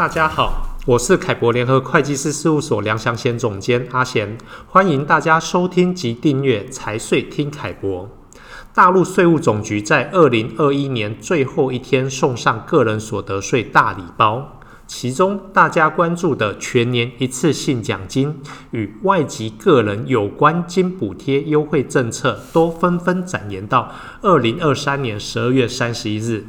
大家好，我是凯博联合会计师事务所梁祥贤总监阿贤，欢迎大家收听及订阅财税听凯博。大陆税务总局在二零二一年最后一天送上个人所得税大礼包，其中大家关注的全年一次性奖金与外籍个人有关金补贴优惠政策都纷纷展延到二零二三年十二月三十一日。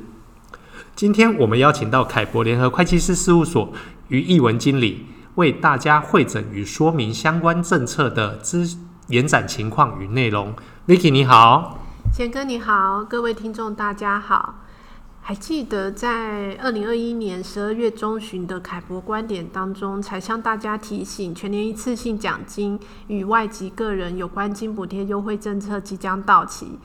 今天我们邀请到凯博联合会计师事务所于义文经理为大家会诊与说明相关政策的之延展情况与内容。Vicky 你好，贤哥你好，各位听众大家好。还记得在二零二一年十二月中旬的凯博观点当中，才向大家提醒，全年一次性奖金与外籍个人有关金补贴优惠政策即将到期。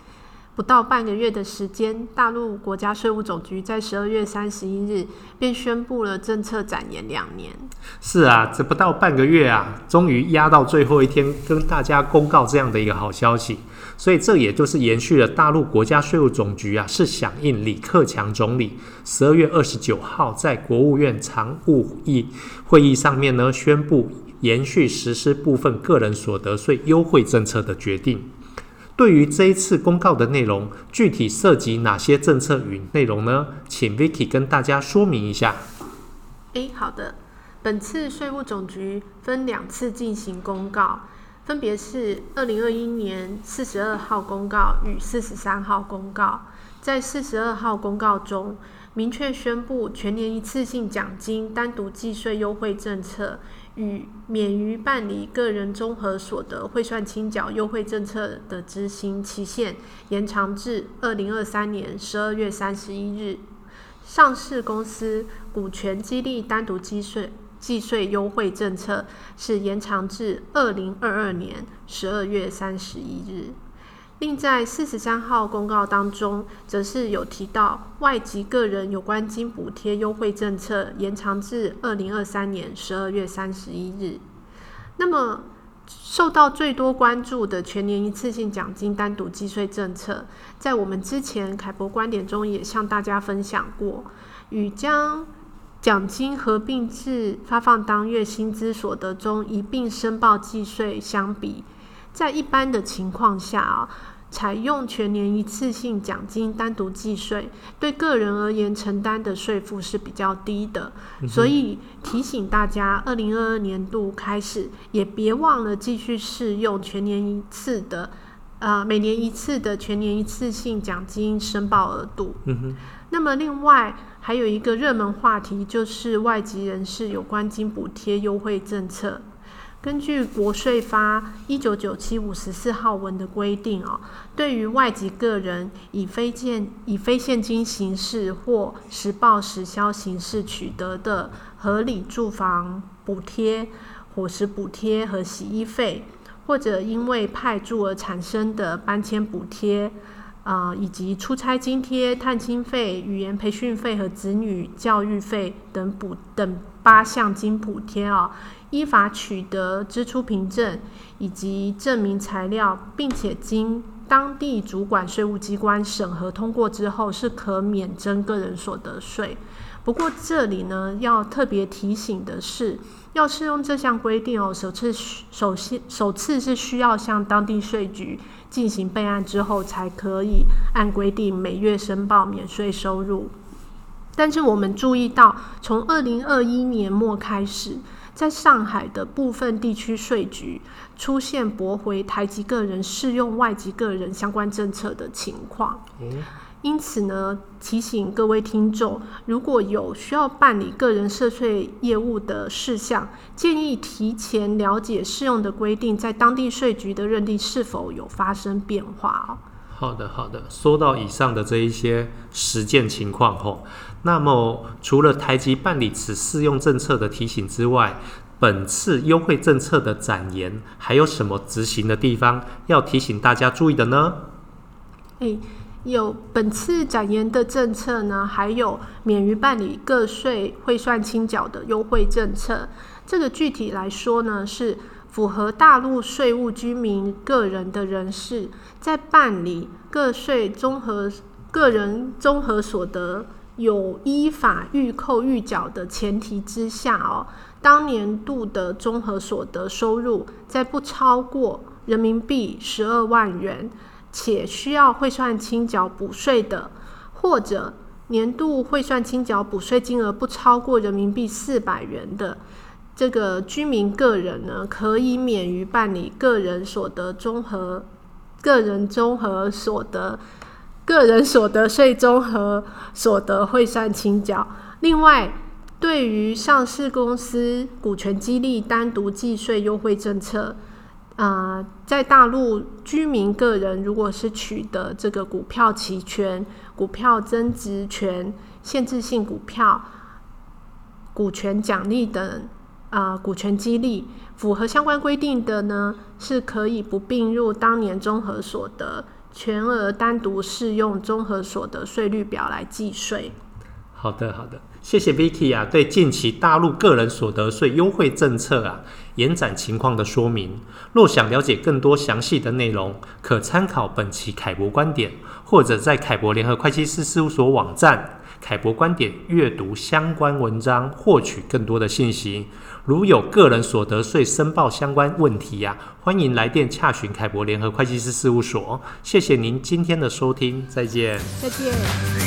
不到半个月的时间，大陆国家税务总局在十二月三十一日便宣布了政策展延两年。是啊，这不到半个月啊，终于压到最后一天跟大家公告这样的一个好消息。所以这也就是延续了大陆国家税务总局啊，是响应李克强总理十二月二十九号在国务院常务议会议上面呢，宣布延续实施部分个人所得税优惠政策的决定。对于这一次公告的内容，具体涉及哪些政策与内容呢？请 Vicky 跟大家说明一下。诶，好的。本次税务总局分两次进行公告，分别是二零二一年四十二号公告与四十三号公告。在四十二号公告中，明确宣布全年一次性奖金单独计税优惠政策。与免于办理个人综合所得汇算清缴优惠政策的执行期限延长至二零二三年十二月三十一日，上市公司股权激励单独计税计税优惠政策是延长至二零二二年十二月三十一日。另在四十三号公告当中，则是有提到外籍个人有关金补贴优惠政策延长至二零二三年十二月三十一日。那么，受到最多关注的全年一次性奖金单独计税政策，在我们之前凯博观点中也向大家分享过，与将奖金合并至发放当月薪资所得中一并申报计税相比。在一般的情况下啊，采用全年一次性奖金单独计税，对个人而言承担的税负是比较低的。所以提醒大家，二零二二年度开始也别忘了继续适用全年一次的，呃，每年一次的全年一次性奖金申报额度。那么另外还有一个热门话题，就是外籍人士有关金补贴优惠政策。根据国税发一九九七五十四号文的规定哦，对于外籍个人以非现以非现金形式或实报实销形式取得的合理住房补贴、伙食补贴和洗衣费，或者因为派驻而产生的搬迁补贴，啊、以及出差津贴、探亲费、语言培训费和子女教育费等补等八项金补贴啊。依法取得支出凭证以及证明材料，并且经当地主管税务机关审核通过之后，是可免征个人所得税。不过这里呢，要特别提醒的是，要适用这项规定哦，首次首先首次是需要向当地税局进行备案之后，才可以按规定每月申报免税收入。但是我们注意到，从二零二一年末开始。在上海的部分地区税局出现驳回台籍个人适用外籍个人相关政策的情况，因此呢，提醒各位听众，如果有需要办理个人涉税业务的事项，建议提前了解适用的规定，在当地税局的认定是否有发生变化哦。好的，好的。说到以上的这一些实践情况后，那么除了台籍办理此适用政策的提醒之外，本次优惠政策的展延还有什么执行的地方要提醒大家注意的呢？诶，有本次展延的政策呢，还有免于办理个税汇算清缴的优惠政策。这个具体来说呢，是。符合大陆税务居民个人的人士，在办理个税综合个人综合所得有依法预扣预缴的前提之下哦，当年度的综合所得收入在不超过人民币十二万元，且需要汇算清缴补税的，或者年度汇算清缴补税金额不超过人民币四百元的。这个居民个人呢，可以免于办理个人所得综合、个人综合所得、个人所得税综合所得汇算清缴。另外，对于上市公司股权激励单独计税优惠政策，啊、呃，在大陆居民个人如果是取得这个股票期权、股票增值权、限制性股票、股权奖励等。啊、股权激励符合相关规定的呢，是可以不并入当年综合所得，全额单独适用综合所得税率表来计税。好的，好的，谢谢 Vicky 啊，对近期大陆个人所得税优惠政策啊延展情况的说明。若想了解更多详细的内容，可参考本期凯博观点，或者在凯博联合会计师事务所网站凯博观点阅读相关文章，获取更多的信息。如有个人所得税申报相关问题呀、啊，欢迎来电洽询凯博联合会计师事务所。谢谢您今天的收听，再见。再见。